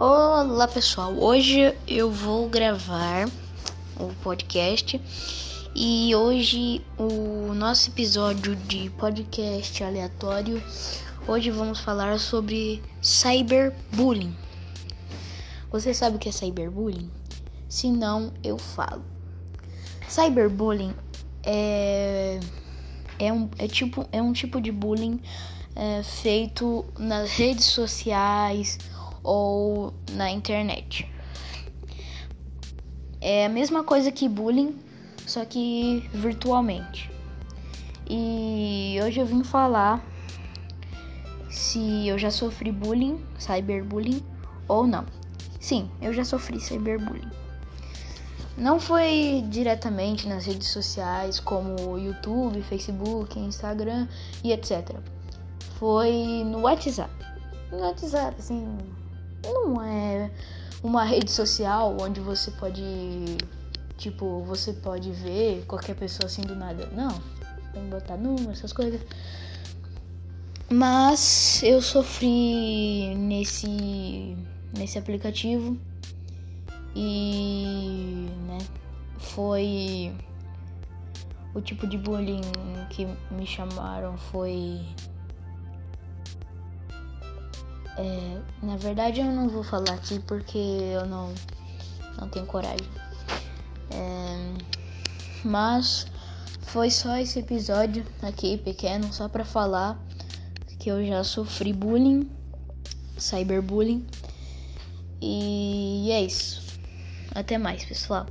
Olá pessoal, hoje eu vou gravar o podcast e hoje o nosso episódio de podcast aleatório. Hoje vamos falar sobre cyberbullying. Você sabe o que é cyberbullying? Se não, eu falo. Cyberbullying é é um, é tipo, é um tipo de bullying é, feito nas redes sociais ou na internet. É a mesma coisa que bullying, só que virtualmente. E hoje eu vim falar se eu já sofri bullying, cyberbullying ou não. Sim, eu já sofri cyberbullying. Não foi diretamente nas redes sociais como YouTube, Facebook, Instagram e etc. Foi no WhatsApp. No WhatsApp, assim, não é uma rede social onde você pode, tipo, você pode ver qualquer pessoa assim do nada. Não, tem que botar número, essas coisas. Mas eu sofri nesse nesse aplicativo e, né, foi o tipo de bullying que me chamaram foi é, na verdade eu não vou falar aqui porque eu não, não tenho coragem. É, mas foi só esse episódio aqui pequeno, só pra falar que eu já sofri bullying, cyberbullying. E é isso. Até mais, pessoal.